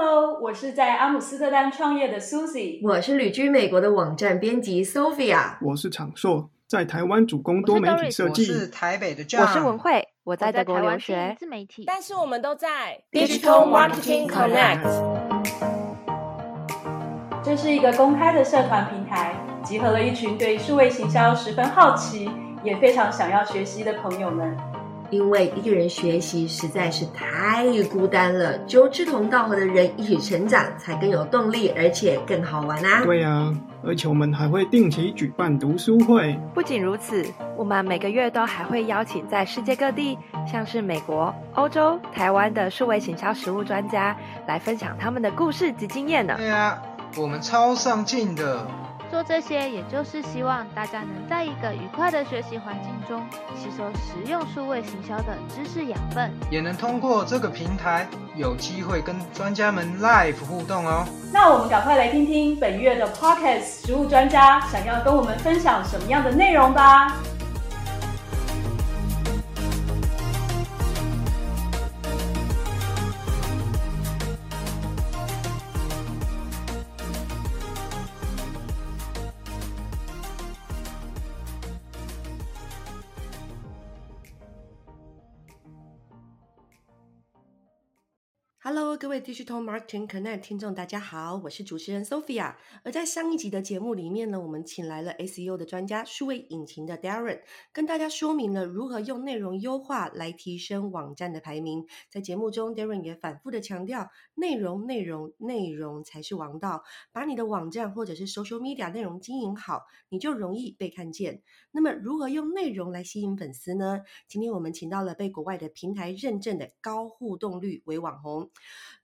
Hello，我是在阿姆斯特丹创业的 Susie，我是旅居美国的网站编辑 Sophia，我是长硕，在台湾主攻多媒体设计。我是台北的 John，我是文慧，我在德国留学，自媒体，但是我们都在 Digital Marketing Connect。这是一个公开的社团平台，集合了一群对数位行销十分好奇，也非常想要学习的朋友们。因为一个人学习实在是太孤单了，只有志同道合的人一起成长，才更有动力，而且更好玩啊！对啊，而且我们还会定期举办读书会。不仅如此，我们每个月都还会邀请在世界各地，像是美国、欧洲、台湾的数位行销实务专家，来分享他们的故事及经验呢。对啊，我们超上进的。做这些，也就是希望大家能在一个愉快的学习环境中，吸收实用数位行销的知识养分，也能通过这个平台，有机会跟专家们 live 互动哦。那我们赶快来听听本月的 Podcast 实物专家想要跟我们分享什么样的内容吧。各位 Digital Marketing Connect 听众，大家好，我是主持人 Sophia。而在上一集的节目里面呢，我们请来了 SEO 的专家、数位引擎的 Darren，跟大家说明了如何用内容优化来提升网站的排名。在节目中，Darren 也反复的强调，内容、内容、内容才是王道。把你的网站或者是 Social Media 内容经营好，你就容易被看见。那么，如何用内容来吸引粉丝呢？今天我们请到了被国外的平台认证的高互动率为网红。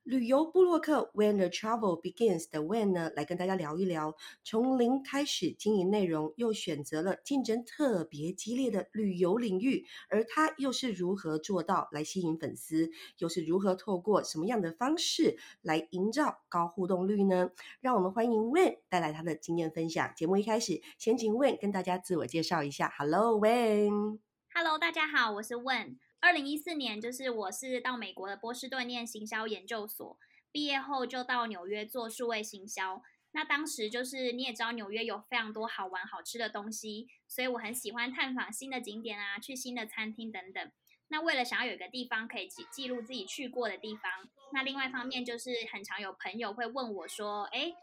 旅游布洛克 When the Travel Begins 的 When 呢，来跟大家聊一聊，从零开始经营内容，又选择了竞争特别激烈的旅游领域，而他又是如何做到来吸引粉丝，又是如何透过什么样的方式来营造高互动率呢？让我们欢迎 When 带来他的经验分享。节目一开始，先请 When 跟大家自我介绍一下。Hello When。Hello，大家好，我是 When。二零一四年，就是我是到美国的波士顿念行销研究所，毕业后就到纽约做数位行销。那当时就是你也知道，纽约有非常多好玩好吃的东西，所以我很喜欢探访新的景点啊，去新的餐厅等等。那为了想要有一个地方可以记记录自己去过的地方，那另外一方面就是很常有朋友会问我说：“哎，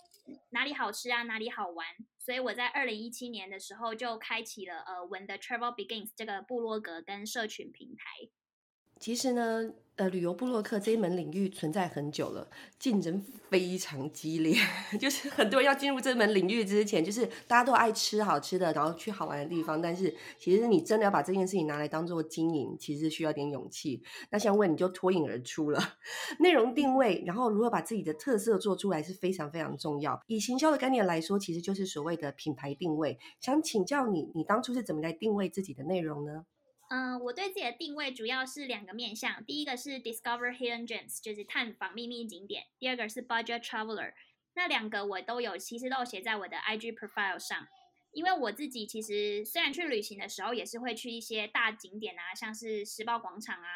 哪里好吃啊？哪里好玩？”所以我在二零一七年的时候就开启了呃，When the Travel Begins 这个部落格跟社群平台。其实呢。呃，旅游布洛克这一门领域存在很久了，竞争非常激烈。就是很多人要进入这门领域之前，就是大家都爱吃好吃的，然后去好玩的地方。但是其实你真的要把这件事情拿来当做经营，其实需要点勇气。那像问你就脱颖而出了，内容定位，然后如何把自己的特色做出来是非常非常重要。以行销的概念来说，其实就是所谓的品牌定位。想请教你，你当初是怎么来定位自己的内容呢？嗯，我对自己的定位主要是两个面向，第一个是 discover hidden gems，就是探访秘密景点；第二个是 budget traveler。那两个我都有，其实都写在我的 IG profile 上。因为我自己其实虽然去旅行的时候，也是会去一些大景点啊，像是时报广场啊、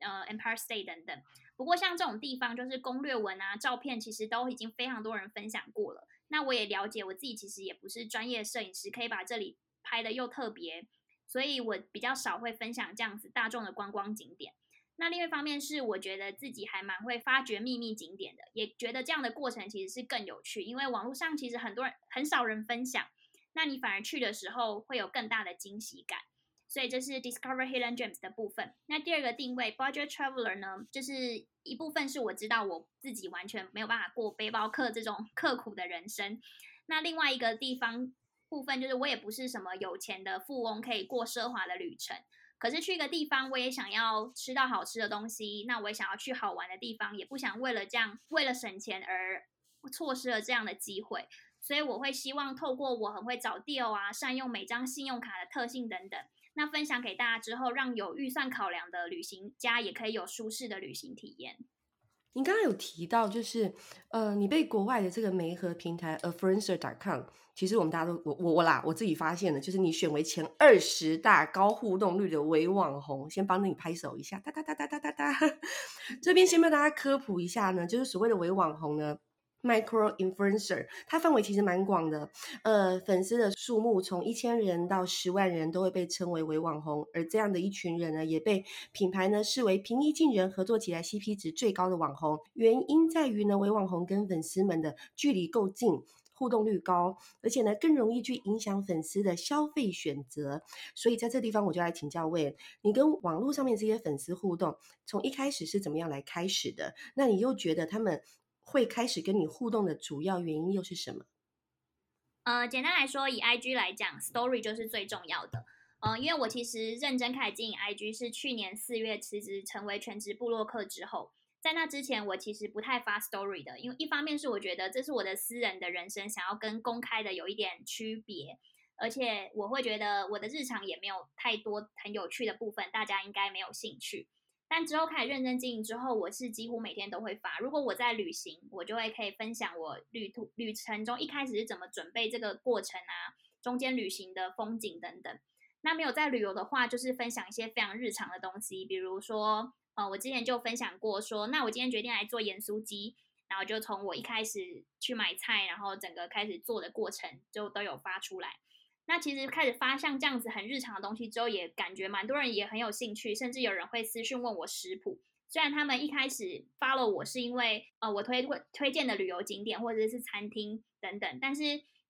呃 Empire State 等等。不过像这种地方，就是攻略文啊、照片，其实都已经非常多人分享过了。那我也了解，我自己其实也不是专业摄影师，可以把这里拍的又特别。所以我比较少会分享这样子大众的观光景点。那另外一方面是，我觉得自己还蛮会发掘秘密景点的，也觉得这样的过程其实是更有趣，因为网络上其实很多人很少人分享，那你反而去的时候会有更大的惊喜感。所以这是 discover hidden gems 的部分。那第二个定位 budget traveler 呢，就是一部分是我知道我自己完全没有办法过背包客这种 刻苦的人生。那另外一个地方。部分就是我也不是什么有钱的富翁，可以过奢华的旅程。可是去一个地方，我也想要吃到好吃的东西。那我也想要去好玩的地方，也不想为了这样为了省钱而错失了这样的机会。所以我会希望透过我很会找 deal 啊，善用每张信用卡的特性等等，那分享给大家之后，让有预算考量的旅行家也可以有舒适的旅行体验。你刚刚有提到，就是呃，你被国外的这个媒合平台 Afluencer.com，其实我们大家都我我我啦，我自己发现了，就是你选为前二十大高互动率的微网红，先帮你拍手一下，哒哒哒哒哒哒哒。这边先帮大家科普一下呢，就是所谓的微网红呢。Micro influencer，它范围其实蛮广的，呃，粉丝的数目从一千人到十万人都会被称为为网红，而这样的一群人呢，也被品牌呢视为平易近人、合作起来 CP 值最高的网红。原因在于呢，为网红跟粉丝们的距离够近，互动率高，而且呢更容易去影响粉丝的消费选择。所以在这地方，我就来请教魏，你跟网络上面这些粉丝互动，从一开始是怎么样来开始的？那你又觉得他们？会开始跟你互动的主要原因又是什么？呃，简单来说，以 IG 来讲，Story 就是最重要的。呃，因为我其实认真开始经营 IG 是去年四月辞职成为全职部落客之后，在那之前我其实不太发 Story 的，因为一方面是我觉得这是我的私人的人生，想要跟公开的有一点区别，而且我会觉得我的日常也没有太多很有趣的部分，大家应该没有兴趣。但之后开始认真经营之后，我是几乎每天都会发。如果我在旅行，我就会可以分享我旅途旅程中一开始是怎么准备这个过程啊，中间旅行的风景等等。那没有在旅游的话，就是分享一些非常日常的东西，比如说，呃，我之前就分享过说，那我今天决定来做盐酥鸡，然后就从我一开始去买菜，然后整个开始做的过程，就都有发出来。那其实开始发像这样子很日常的东西之后，也感觉蛮多人也很有兴趣，甚至有人会私讯问我食谱。虽然他们一开始发了我是因为呃我推推荐的旅游景点或者是餐厅等等，但是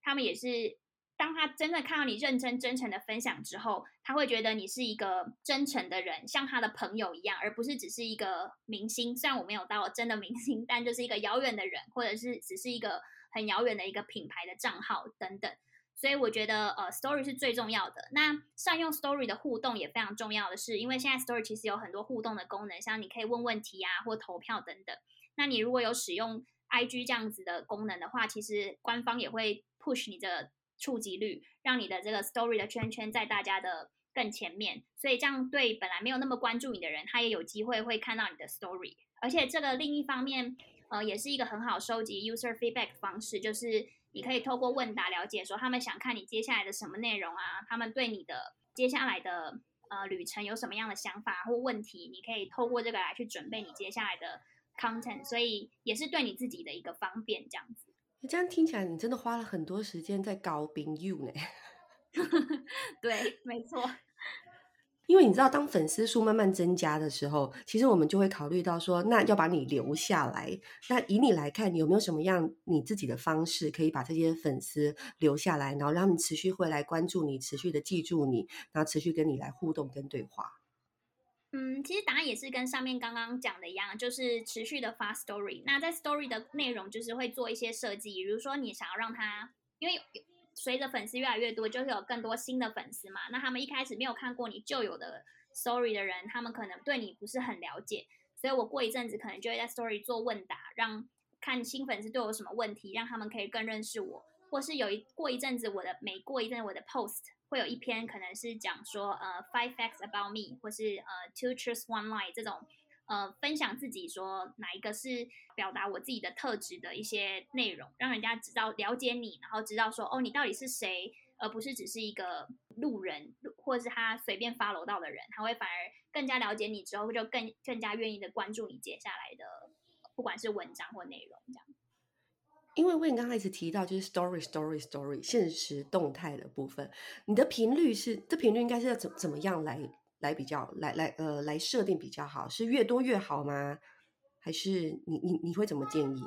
他们也是当他真的看到你认真真诚的分享之后，他会觉得你是一个真诚的人，像他的朋友一样，而不是只是一个明星。虽然我没有到真的明星，但就是一个遥远的人，或者是只是一个很遥远的一个品牌的账号等等。所以我觉得，呃，story 是最重要的。那善用 story 的互动也非常重要的是，因为现在 story 其实有很多互动的功能，像你可以问问题啊，或投票等等。那你如果有使用 IG 这样子的功能的话，其实官方也会 push 你的触及率，让你的这个 story 的圈圈在大家的更前面。所以这样对本来没有那么关注你的人，他也有机会会看到你的 story。而且这个另一方面，呃，也是一个很好收集 user feedback 方式，就是。你可以透过问答了解，说他们想看你接下来的什么内容啊？他们对你的接下来的呃旅程有什么样的想法或问题？你可以透过这个来去准备你接下来的 content，所以也是对你自己的一个方便，这样子。这样听起来，你真的花了很多时间在搞冰 you 呢？对，没错。因为你知道，当粉丝数慢慢增加的时候，其实我们就会考虑到说，那要把你留下来。那以你来看，有没有什么样你自己的方式，可以把这些粉丝留下来，然后让他们持续会来关注你，持续的记住你，然后持续跟你来互动跟对话？嗯，其实答案也是跟上面刚刚讲的一样，就是持续的发 story。那在 story 的内容，就是会做一些设计，比如说你想要让他，因为。随着粉丝越来越多，就会有更多新的粉丝嘛。那他们一开始没有看过你旧有的 story 的人，他们可能对你不是很了解。所以我过一阵子可能就会在 story 做问答，让看新粉丝对我什么问题，让他们可以更认识我。或是有一过一阵子，我的每过一阵我的 post 会有一篇可能是讲说呃 five facts about me，或是呃 two truths one lie 这种。呃，分享自己说哪一个是表达我自己的特质的一些内容，让人家知道了解你，然后知道说哦，你到底是谁，而不是只是一个路人，或是他随便发楼到的人，他会反而更加了解你之后，就更更加愿意的关注你接下来的，不管是文章或内容这样。因为为你刚开始提到就是 story story story 现实动态的部分，你的频率是这频率应该是要怎怎么样来？来比较，来来呃，来设定比较好，是越多越好吗？还是你你你会怎么建议？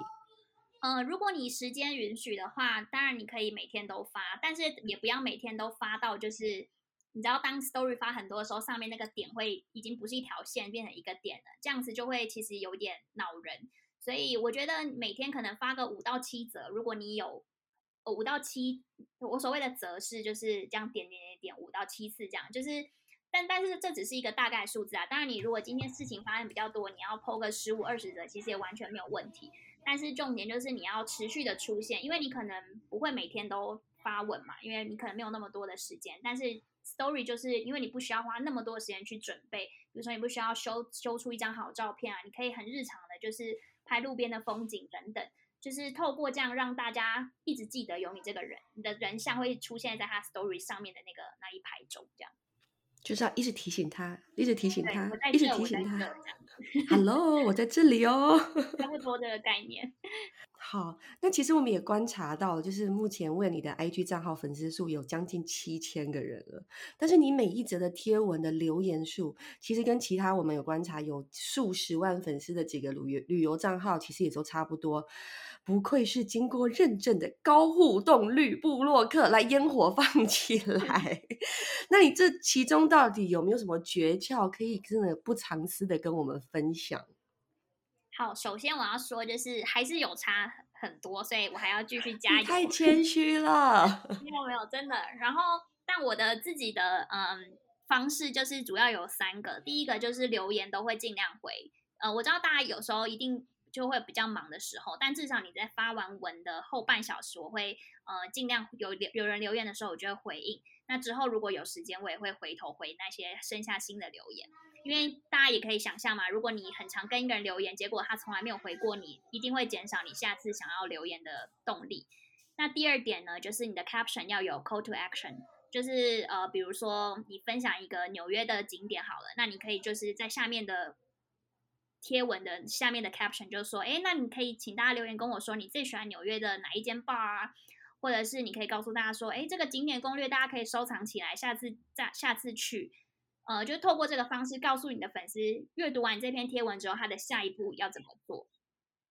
呃，如果你时间允许的话，当然你可以每天都发，但是也不要每天都发到就是你知道，当 story 发很多的时候，上面那个点会已经不是一条线，变成一个点了，这样子就会其实有点恼人。所以我觉得每天可能发个五到七折，如果你有五到七，我所谓的折是就是这样点点点点五到七次这样，就是。但但是这只是一个大概数字啊，当然你如果今天事情发生比较多，你要剖个十五二十则，其实也完全没有问题。但是重点就是你要持续的出现，因为你可能不会每天都发文嘛，因为你可能没有那么多的时间。但是 story 就是因为你不需要花那么多时间去准备，比如说你不需要修修出一张好照片啊，你可以很日常的，就是拍路边的风景等等。就是透过这样让大家一直记得有你这个人，你的人像会出现在他 story 上面的那个那一排中，这样。就是要一直提醒他，一直提醒他，一直提醒他。Hello，我在这里哦。差不多这个概念。好，那其实我们也观察到，就是目前为你的 IG 账号粉丝数有将近七千个人了，但是你每一则的贴文的留言数，其实跟其他我们有观察有数十万粉丝的几个旅游旅游账号，其实也都差不多。不愧是经过认证的高互动率部落客，来烟火放 起来。那你这其中到底有没有什么诀窍，可以真的不藏私的跟我们分享？好，首先我要说，就是还是有差很多，所以我还要继续加油。太 谦虚了，没有没有，真的。然后，但我的自己的嗯方式就是主要有三个，第一个就是留言都会尽量回。呃，我知道大家有时候一定。就会比较忙的时候，但至少你在发完文的后半小时，我会呃尽量有有人留言的时候，我就会回应。那之后如果有时间，我也会回头回那些剩下新的留言。因为大家也可以想象嘛，如果你很常跟一个人留言，结果他从来没有回过你，一定会减少你下次想要留言的动力。那第二点呢，就是你的 caption 要有 call to action，就是呃比如说你分享一个纽约的景点好了，那你可以就是在下面的。贴文的下面的 caption 就说：“哎，那你可以请大家留言跟我说你最喜欢纽约的哪一间 bar 啊？或者是你可以告诉大家说：哎，这个景点攻略大家可以收藏起来，下次再下次去。呃，就透过这个方式告诉你的粉丝，阅读完这篇贴文之后，他的下一步要怎么做。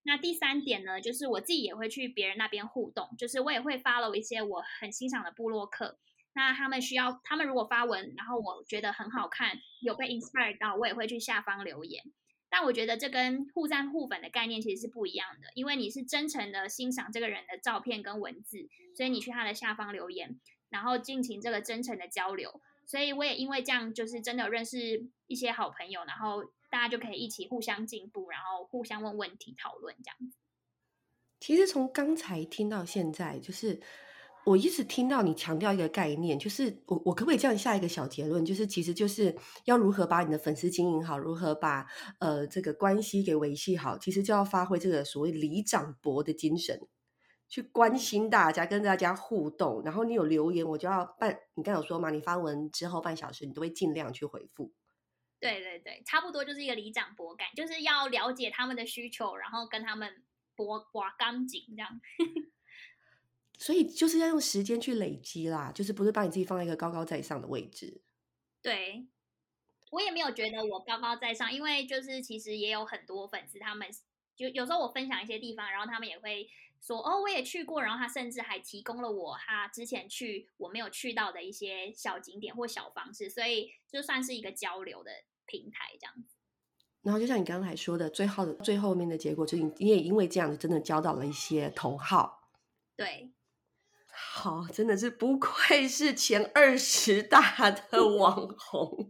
那第三点呢，就是我自己也会去别人那边互动，就是我也会 follow 一些我很欣赏的部落客。那他们需要，他们如果发文，然后我觉得很好看，有被 inspire 到，我也会去下方留言。”但我觉得这跟互赞互粉的概念其实是不一样的，因为你是真诚的欣赏这个人的照片跟文字，所以你去他的下方留言，然后进行这个真诚的交流。所以我也因为这样，就是真的有认识一些好朋友，然后大家就可以一起互相进步，然后互相问问题、讨论这样子。其实从刚才听到现在，就是。我一直听到你强调一个概念，就是我我可不可以这样下一个小结论，就是其实就是要如何把你的粉丝经营好，如何把呃这个关系给维系好，其实就要发挥这个所谓里长伯的精神，去关心大家，跟大家互动。然后你有留言，我就要半，你刚有说嘛，你发文之后半小时，你都会尽量去回复。对对对，差不多就是一个里长博感，就是要了解他们的需求，然后跟他们博刮干净这样。所以就是要用时间去累积啦，就是不是把你自己放在一个高高在上的位置。对，我也没有觉得我高高在上，因为就是其实也有很多粉丝，他们就有时候我分享一些地方，然后他们也会说哦，我也去过，然后他甚至还提供了我他之前去我没有去到的一些小景点或小方式，所以就算是一个交流的平台这样子。然后就像你刚才说的，最后的最后面的结果，就是你也因为这样子，真的交到了一些同好。对。好，真的是不愧是前二十大的网红。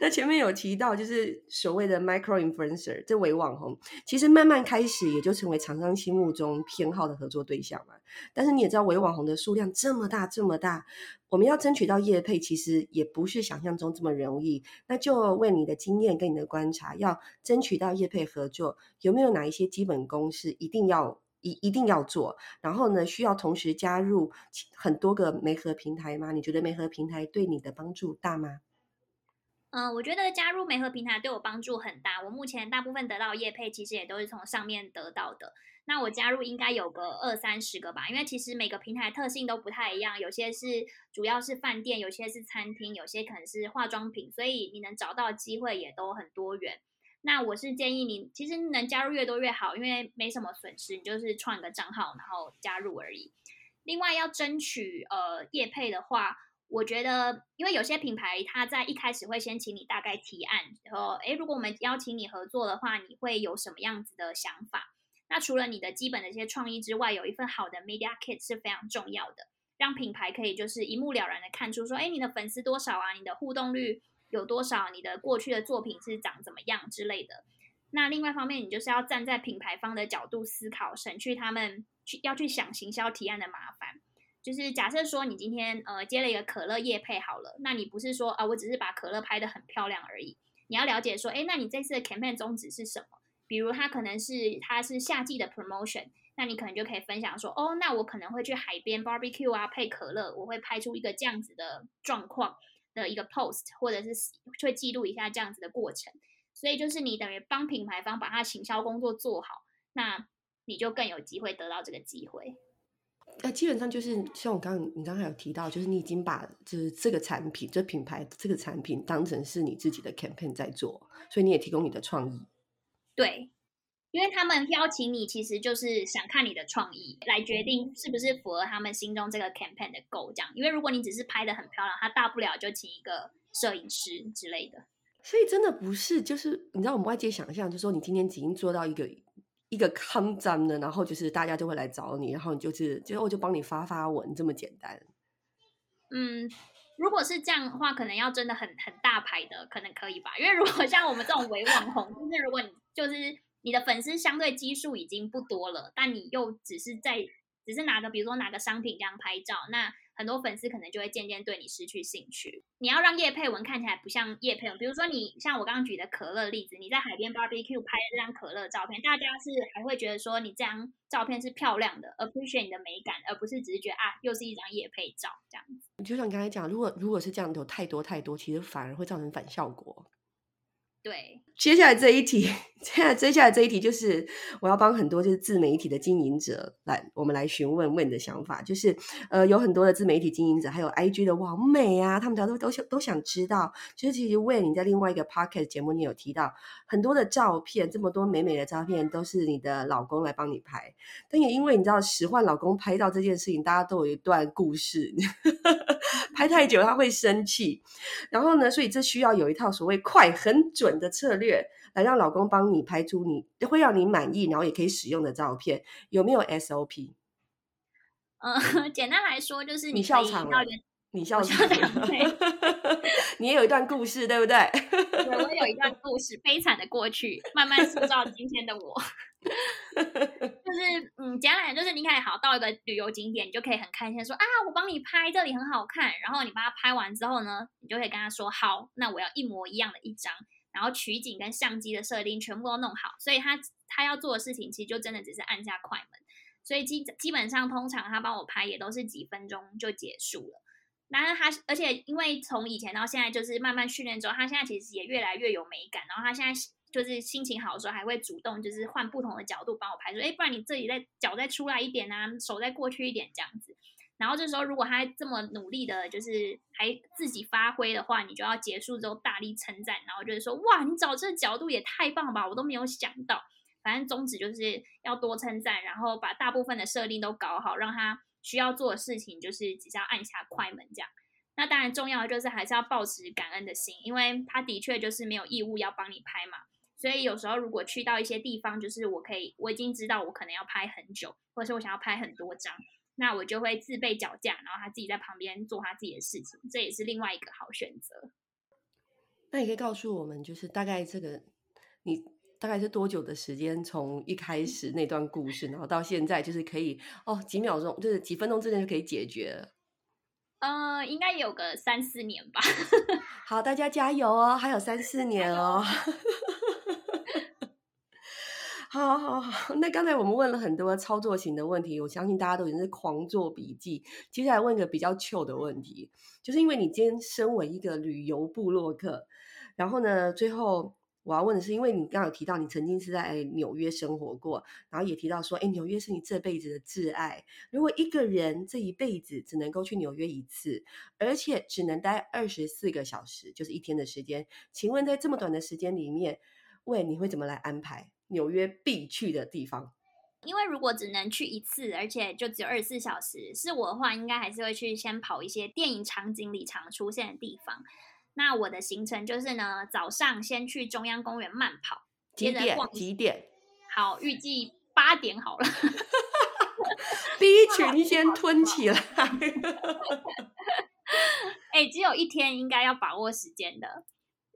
那前面有提到，就是所谓的 micro influencer 这位网红，其实慢慢开始也就成为厂商心目中偏好的合作对象嘛。但是你也知道，伪网红的数量这么大这么大，我们要争取到业配，其实也不是想象中这么容易。那就为你的经验跟你的观察，要争取到业配合作，有没有哪一些基本公式一定要？一一定要做，然后呢，需要同时加入很多个媒合平台吗？你觉得媒合平台对你的帮助大吗？嗯，我觉得加入媒合平台对我帮助很大。我目前大部分得到业配，其实也都是从上面得到的。那我加入应该有个二三十个吧，因为其实每个平台特性都不太一样，有些是主要是饭店，有些是餐厅，有些可能是化妆品，所以你能找到机会也都很多元。那我是建议你，其实能加入越多越好，因为没什么损失，你就是创一个账号然后加入而已。另外要争取呃业配的话，我觉得因为有些品牌它在一开始会先请你大概提案，然后诶如果我们邀请你合作的话，你会有什么样子的想法？那除了你的基本的一些创意之外，有一份好的 media kit 是非常重要的，让品牌可以就是一目了然的看出说，哎，你的粉丝多少啊？你的互动率。有多少你的过去的作品是长怎么样之类的？那另外一方面，你就是要站在品牌方的角度思考，省去他们去要去想行销提案的麻烦。就是假设说你今天呃接了一个可乐叶配好了，那你不是说啊我只是把可乐拍的很漂亮而已，你要了解说，哎，那你这次的 campaign 宗旨是什么？比如它可能是它是夏季的 promotion，那你可能就可以分享说，哦，那我可能会去海边 barbecue 啊，配可乐，我会拍出一个这样子的状况的一个 post，或者是会记录一下这样子的过程。所以就是你等于帮品牌方把它行销工作做好，那你就更有机会得到这个机会。呃，基本上就是像我刚刚你刚才有提到，就是你已经把就是这个产品、这品牌、这个产品当成是你自己的 campaign 在做，所以你也提供你的创意。对，因为他们邀请你，其实就是想看你的创意，来决定是不是符合他们心中这个 campaign 的 goal。这样，因为如果你只是拍的很漂亮，他大不了就请一个摄影师之类的。所以真的不是，就是你知道我们外界想象，就是说你今天已经做到一个。一个抗战的，然后就是大家就会来找你，然后你就是就我就帮你发发文，这么简单。嗯，如果是这样的话，可能要真的很很大牌的，可能可以吧。因为如果像我们这种伪网红，就是如果你就是你的粉丝相对基数已经不多了，但你又只是在只是拿个比如说拿个商品这样拍照，那。很多粉丝可能就会渐渐对你失去兴趣。你要让叶佩文看起来不像叶佩文，比如说你像我刚刚举的可乐例子，你在海边 barbecue 拍这张可乐照片，大家是还会觉得说你这张照片是漂亮的，appreciate 你的美感，而不是只是觉得啊又是一张叶佩照这样子。就像你刚才讲，如果如果是这样有太多太多，其实反而会造成反效果。对，接下来这一题，接下来接下来这一题就是我要帮很多就是自媒体的经营者来，我们来询问问的想法，就是呃有很多的自媒体经营者，还有 IG 的王美啊，他们家都都想都想知道，就是其实问你在另外一个 Pocket 节目，你有提到很多的照片，这么多美美的照片都是你的老公来帮你拍，但也因为你知道使唤老公拍照这件事情，大家都有一段故事，拍太久他会生气，然后呢，所以这需要有一套所谓快很准。的策略来让老公帮你拍出你会让你满意，然后也可以使用的照片，有没有 SOP？嗯，简单来说就是你笑场了，你笑场了，你也有一段故事，对不对？对，我有一段故事，悲惨的过去，慢慢塑造今天的我。就是嗯，简单来讲，就是你可以好到一个旅游景点，你就可以很开心说啊，我帮你拍，这里很好看。然后你把它拍完之后呢，你就可以跟他说，好，那我要一模一样的一张。然后取景跟相机的设定全部都弄好，所以他他要做的事情其实就真的只是按下快门，所以基基本上通常他帮我拍也都是几分钟就结束了。然后他而且因为从以前到现在就是慢慢训练之后，他现在其实也越来越有美感。然后他现在就是心情好的时候还会主动就是换不同的角度帮我拍，说哎，不然你这里再脚再出来一点啊，手再过去一点这样子。然后这时候，如果他这么努力的，就是还自己发挥的话，你就要结束之后大力称赞，然后就是说，哇，你找这个角度也太棒了吧，我都没有想到。反正宗旨就是要多称赞，然后把大部分的设定都搞好，让他需要做的事情就是只要按下快门这样。那当然重要的就是还是要保持感恩的心，因为他的确就是没有义务要帮你拍嘛。所以有时候如果去到一些地方，就是我可以我已经知道我可能要拍很久，或者是我想要拍很多张。那我就会自备脚架，然后他自己在旁边做他自己的事情，这也是另外一个好选择。那你可以告诉我们，就是大概这个你大概是多久的时间，从一开始那段故事，然后到现在，就是可以哦几秒钟，就是几分钟之内就可以解决了。呃，应该有个三四年吧。好，大家加油哦，还有三四 年哦。好好好，那刚才我们问了很多操作型的问题，我相信大家都已经是狂做笔记。接下来问一个比较糗的问题，就是因为你今天身为一个旅游部落客，然后呢，最后我要问的是，因为你刚刚有提到你曾经是在纽约生活过，然后也提到说，哎，纽约是你这辈子的挚爱。如果一个人这一辈子只能够去纽约一次，而且只能待二十四个小时，就是一天的时间，请问在这么短的时间里面，喂，你会怎么来安排？纽约必去的地方，因为如果只能去一次，而且就只有二十四小时，是我的话，应该还是会去先跑一些电影场景里常出现的地方。那我的行程就是呢，早上先去中央公园慢跑，几点？几点？好，预计八点好了。第一群先吞起来。哎，只有一天，应该要把握时间的。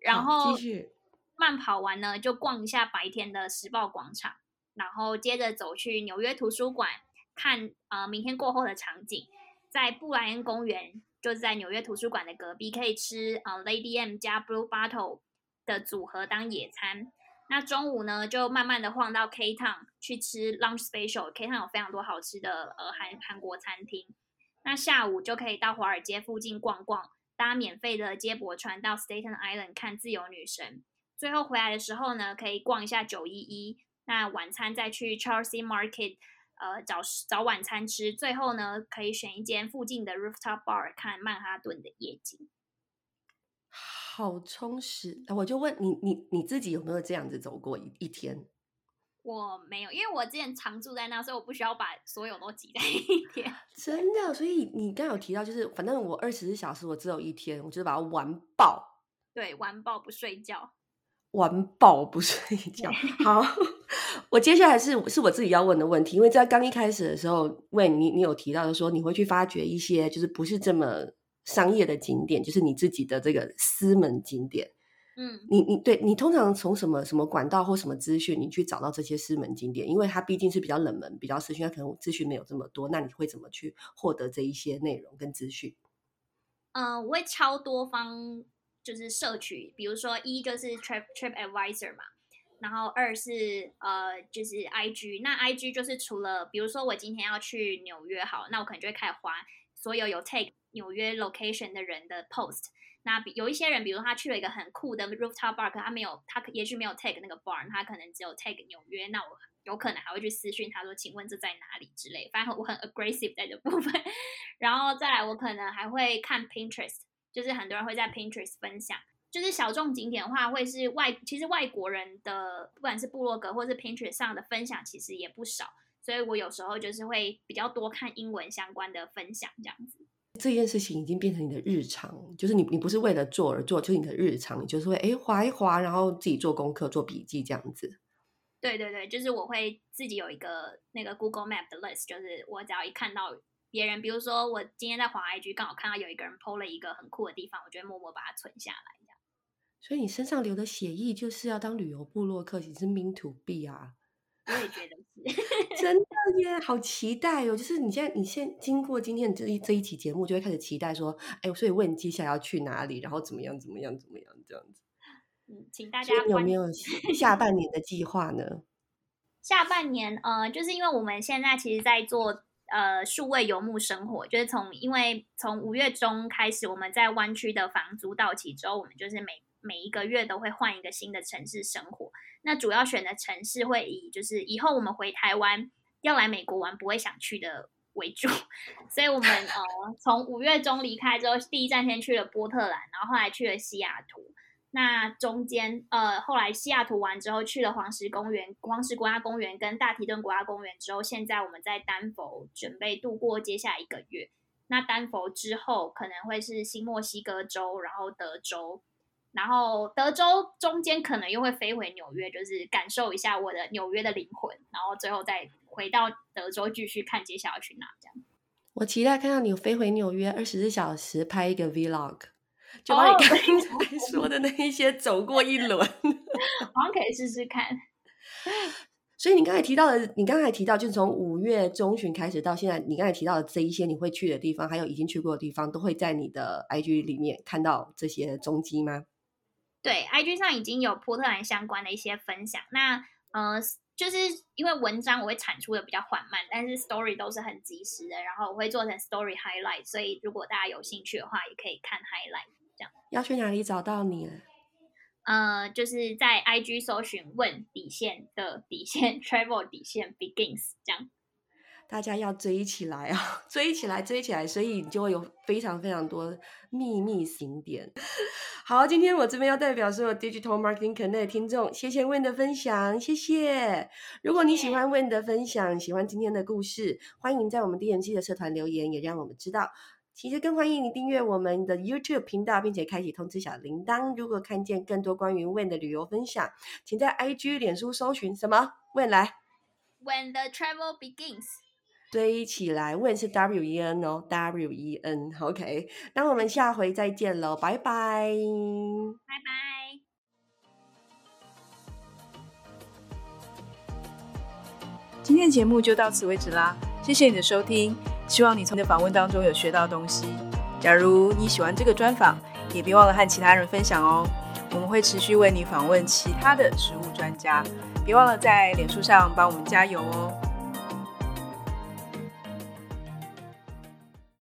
然后继续。慢跑完呢，就逛一下白天的时报广场，然后接着走去纽约图书馆看呃明天过后的场景，在布莱恩公园，就在纽约图书馆的隔壁，可以吃呃 Lady M 加 Blue Bottle 的组合当野餐。那中午呢，就慢慢的晃到 K Town 去吃 lunch special。K Town 有非常多好吃的呃韩韩国餐厅。那下午就可以到华尔街附近逛逛，搭免费的接驳船到 Staten Island 看自由女神。最后回来的时候呢，可以逛一下九一一。那晚餐再去 Chelsea Market，呃，找找晚餐吃。最后呢，可以选一间附近的 rooftop bar 看曼哈顿的夜景。好充实，我就问你，你你自己有没有这样子走过一一天？我没有，因为我之前常住在那，所以我不需要把所有都挤在一天。真的，所以你刚有提到，就是反正我二十四小时我只有一天，我就把它玩爆。对，玩爆不睡觉，玩爆不睡 觉。好，我接下来是是我自己要问的问题，因为在刚一开始的时候，喂你，你有提到的说你会去发掘一些就是不是这么。商业的景点就是你自己的这个私门景点，嗯，你你对你通常从什么什么管道或什么资讯，你去找到这些私门景点？因为它毕竟是比较冷门、比较私讯，它可能资讯没有这么多。那你会怎么去获得这一些内容跟资讯？嗯，我会超多方就是摄取，比如说一就是 Trip Trip Advisor 嘛，然后二是呃就是 IG，那 IG 就是除了比如说我今天要去纽约，好，那我可能就会开始划所有有 take。纽约 location 的人的 post，那有一些人，比如他去了一个很酷的 rooftop bar，他没有，他也许没有 take 那个 bar，他可能只有 take 纽约，那我有可能还会去私讯他说，请问这在哪里之类。反正我很 aggressive 在这部分，然后再来，我可能还会看 Pinterest，就是很多人会在 Pinterest 分享，就是小众景点的话，会是外，其实外国人的不管是部落格或是 Pinterest 上的分享，其实也不少，所以我有时候就是会比较多看英文相关的分享这样子。这件事情已经变成你的日常，就是你你不是为了做而做，就是你的日常，你就是会哎划一划，然后自己做功课、做笔记这样子。对对对，就是我会自己有一个那个 Google Map 的 list，就是我只要一看到别人，比如说我今天在滑 IG，刚好看到有一个人 PO 了一个很酷的地方，我就会默默把它存下来。这样。所以你身上流的血液就是要当旅游部落客，你是 mean to be 啊。我也觉得是，真的耶，好期待哦！就是你现在，你现经过今天这一这一期节目，就会开始期待说，哎，所以问接下来要去哪里，然后怎么样，怎么样，怎么样，这样子。嗯，请大家有没有 下半年的计划呢？下半年，呃，就是因为我们现在其实，在做呃数位游牧生活，就是从因为从五月中开始，我们在湾区的房租到期之后，我们就是每每一个月都会换一个新的城市生活。那主要选的城市会以就是以后我们回台湾要来美国玩不会想去的为主，所以我们呃从五月中离开之后，第一站先去了波特兰，然后后来去了西雅图。那中间呃后来西雅图完之后去了黄石公园、黄石国家公园跟大提顿国家公园之后，现在我们在丹佛准备度过接下来一个月。那丹佛之后可能会是新墨西哥州，然后德州。然后德州中间可能又会飞回纽约，就是感受一下我的纽约的灵魂，然后最后再回到德州继续看接下来去哪。这样，我期待看到你飞回纽约二十四小时拍一个 vlog，就把你刚才说的那一些走过一轮，好像可以试试看。所以你刚才提到的，你刚才提到就是从五月中旬开始到现在，你刚才提到的这一些你会去的地方，还有已经去过的地方，都会在你的 IG 里面看到这些踪迹吗？对，IG 上已经有波特兰相关的一些分享。那呃，就是因为文章我会产出的比较缓慢，但是 Story 都是很及时的，然后我会做成 Story Highlight，所以如果大家有兴趣的话，也可以看 Highlight。这样要去哪里找到你？呃，就是在 IG 搜寻“问底线”的底线 Travel 底线 Begins 这样。大家要追起来啊！追起来，追起来，所以你就会有非常非常多秘密景点。好，今天我这边要代表所有 Digital Marketing Connect 的听众，谢谢 Win 的分享，谢谢。如果你喜欢 Win 的分享，喜欢今天的故事，欢迎在我们 DNG 的社团留言，也让我们知道。其实更欢迎你订阅我们的 YouTube 频道，并且开启通知小铃铛。如果看见更多关于 Win 的旅游分享，请在 IG、脸书搜寻什么？Win 来，When the travel begins。追起来，win 是 W E N 哦，W E N，OK。那我们下回再见喽，拜拜，拜拜。今天的节目就到此为止啦，谢谢你的收听，希望你从你的访问当中有学到东西。假如你喜欢这个专访，也别忘了和其他人分享哦。我们会持续为你访问其他的食物专家，别忘了在脸书上帮我们加油哦。